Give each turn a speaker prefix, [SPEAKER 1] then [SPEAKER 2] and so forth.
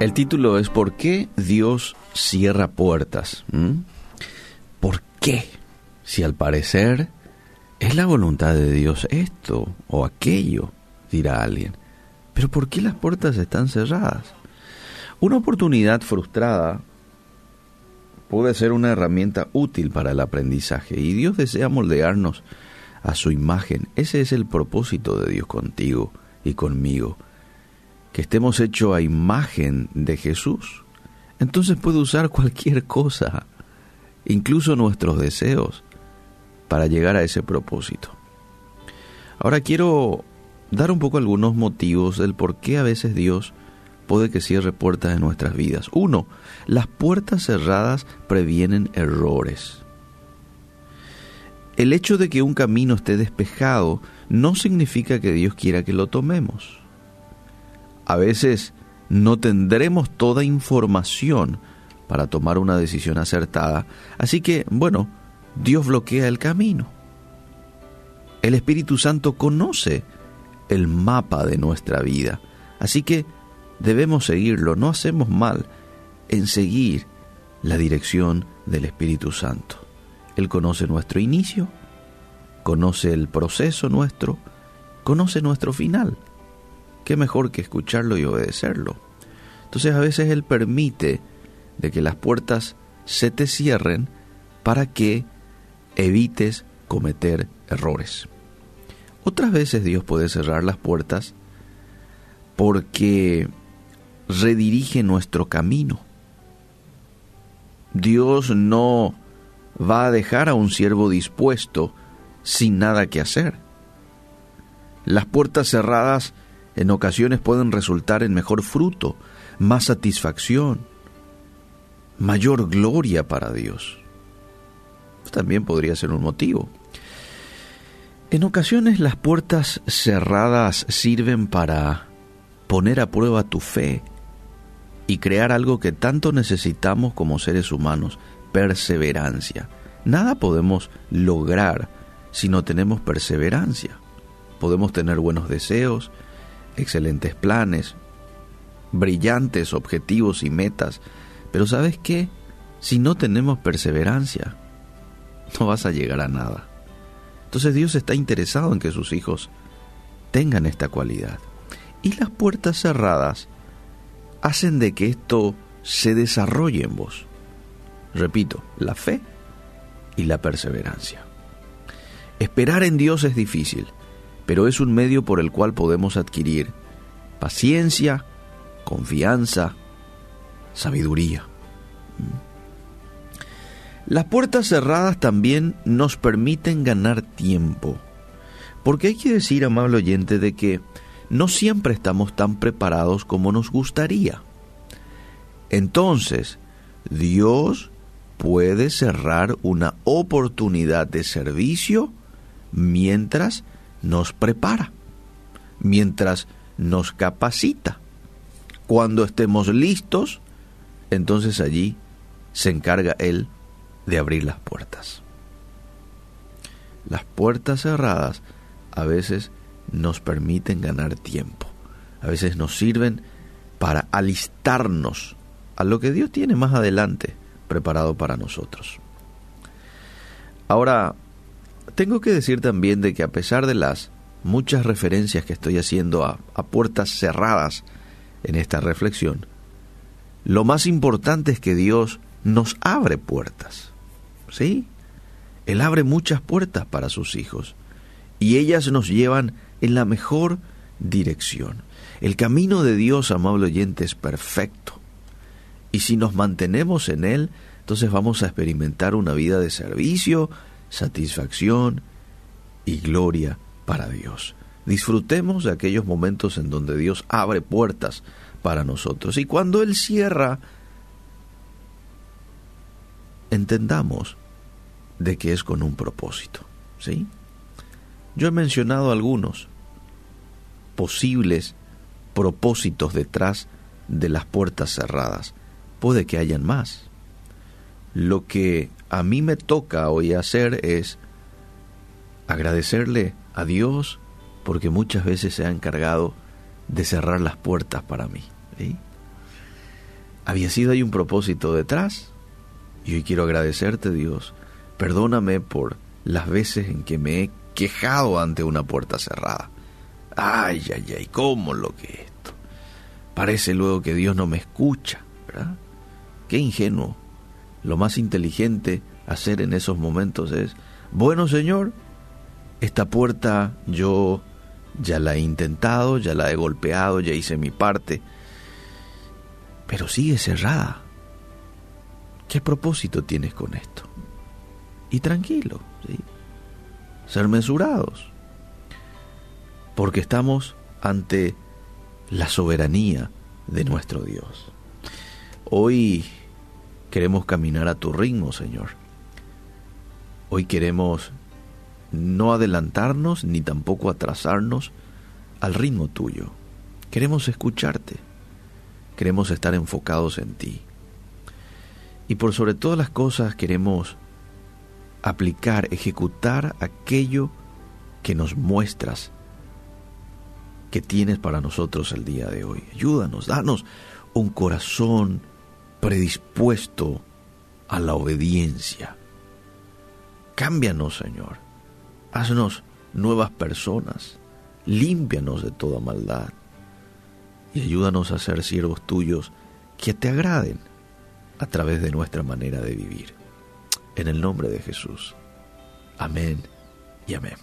[SPEAKER 1] El título es ¿Por qué Dios cierra puertas? ¿Mm? ¿Por qué? Si al parecer es la voluntad de Dios esto o aquello, dirá alguien. Pero ¿por qué las puertas están cerradas? Una oportunidad frustrada puede ser una herramienta útil para el aprendizaje y Dios desea moldearnos a su imagen. Ese es el propósito de Dios contigo y conmigo que estemos hechos a imagen de Jesús, entonces puede usar cualquier cosa, incluso nuestros deseos, para llegar a ese propósito. Ahora quiero dar un poco algunos motivos del por qué a veces Dios puede que cierre puertas en nuestras vidas. Uno, las puertas cerradas previenen errores. El hecho de que un camino esté despejado no significa que Dios quiera que lo tomemos a veces no tendremos toda información para tomar una decisión acertada. Así que, bueno, Dios bloquea el camino. El Espíritu Santo conoce el mapa de nuestra vida. Así que debemos seguirlo. No hacemos mal en seguir la dirección del Espíritu Santo. Él conoce nuestro inicio, conoce el proceso nuestro, conoce nuestro final qué mejor que escucharlo y obedecerlo. Entonces a veces Él permite de que las puertas se te cierren para que evites cometer errores. Otras veces Dios puede cerrar las puertas porque redirige nuestro camino. Dios no va a dejar a un siervo dispuesto sin nada que hacer. Las puertas cerradas en ocasiones pueden resultar en mejor fruto, más satisfacción, mayor gloria para Dios. También podría ser un motivo. En ocasiones las puertas cerradas sirven para poner a prueba tu fe y crear algo que tanto necesitamos como seres humanos, perseverancia. Nada podemos lograr si no tenemos perseverancia. Podemos tener buenos deseos, excelentes planes, brillantes objetivos y metas, pero ¿sabes qué? Si no tenemos perseverancia, no vas a llegar a nada. Entonces Dios está interesado en que sus hijos tengan esta cualidad. Y las puertas cerradas hacen de que esto se desarrolle en vos. Repito, la fe y la perseverancia. Esperar en Dios es difícil, pero es un medio por el cual podemos adquirir paciencia, confianza, sabiduría. Las puertas cerradas también nos permiten ganar tiempo, porque hay que decir, amable oyente, de que no siempre estamos tan preparados como nos gustaría. Entonces, Dios puede cerrar una oportunidad de servicio mientras nos prepara, mientras nos capacita. Cuando estemos listos, entonces allí se encarga Él de abrir las puertas. Las puertas cerradas a veces nos permiten ganar tiempo, a veces nos sirven para alistarnos a lo que Dios tiene más adelante preparado para nosotros. Ahora, tengo que decir también de que a pesar de las muchas referencias que estoy haciendo a, puertas cerradas en esta reflexión, lo más importante es que Dios nos abre puertas. ¿Sí? Él abre muchas puertas para sus hijos y ellas nos llevan en la mejor dirección. El camino de Dios, amable oyente, es perfecto. Y si nos mantenemos en Él, entonces vamos a experimentar una vida de servicio, satisfacción y gloria para Dios. Disfrutemos de aquellos momentos en donde Dios abre puertas para nosotros. Y cuando Él cierra, entendamos de que es con un propósito. ¿Sí? Yo he mencionado algunos posibles propósitos detrás de las puertas cerradas. Puede que hayan más. Lo que a mí me toca hoy hacer es agradecerle a Dios porque muchas veces se ha encargado de cerrar las puertas para mí. había sido ahí un propósito detrás. Y hoy quiero agradecerte, Dios. Perdóname por las veces en que me he quejado ante una puerta cerrada. Ay, ay, ay, ¿cómo lo que esto? Parece luego que Dios no me escucha. Qué ingenuo. Lo más inteligente hacer en esos momentos es, bueno Señor, esta puerta yo ya la he intentado, ya la he golpeado, ya hice mi parte, pero sigue cerrada. ¿Qué propósito tienes con esto? Y tranquilo, ¿sí? ser mesurados, porque estamos ante la soberanía de nuestro Dios. Hoy queremos caminar a tu ritmo, Señor. Hoy queremos no adelantarnos ni tampoco atrasarnos al ritmo tuyo. Queremos escucharte. Queremos estar enfocados en ti. Y por sobre todas las cosas queremos aplicar, ejecutar aquello que nos muestras que tienes para nosotros el día de hoy. Ayúdanos, danos un corazón predispuesto a la obediencia. Cámbianos, Señor. Haznos nuevas personas. Límpianos de toda maldad. Y ayúdanos a ser siervos tuyos que te agraden a través de nuestra manera de vivir. En el nombre de Jesús. Amén y amén.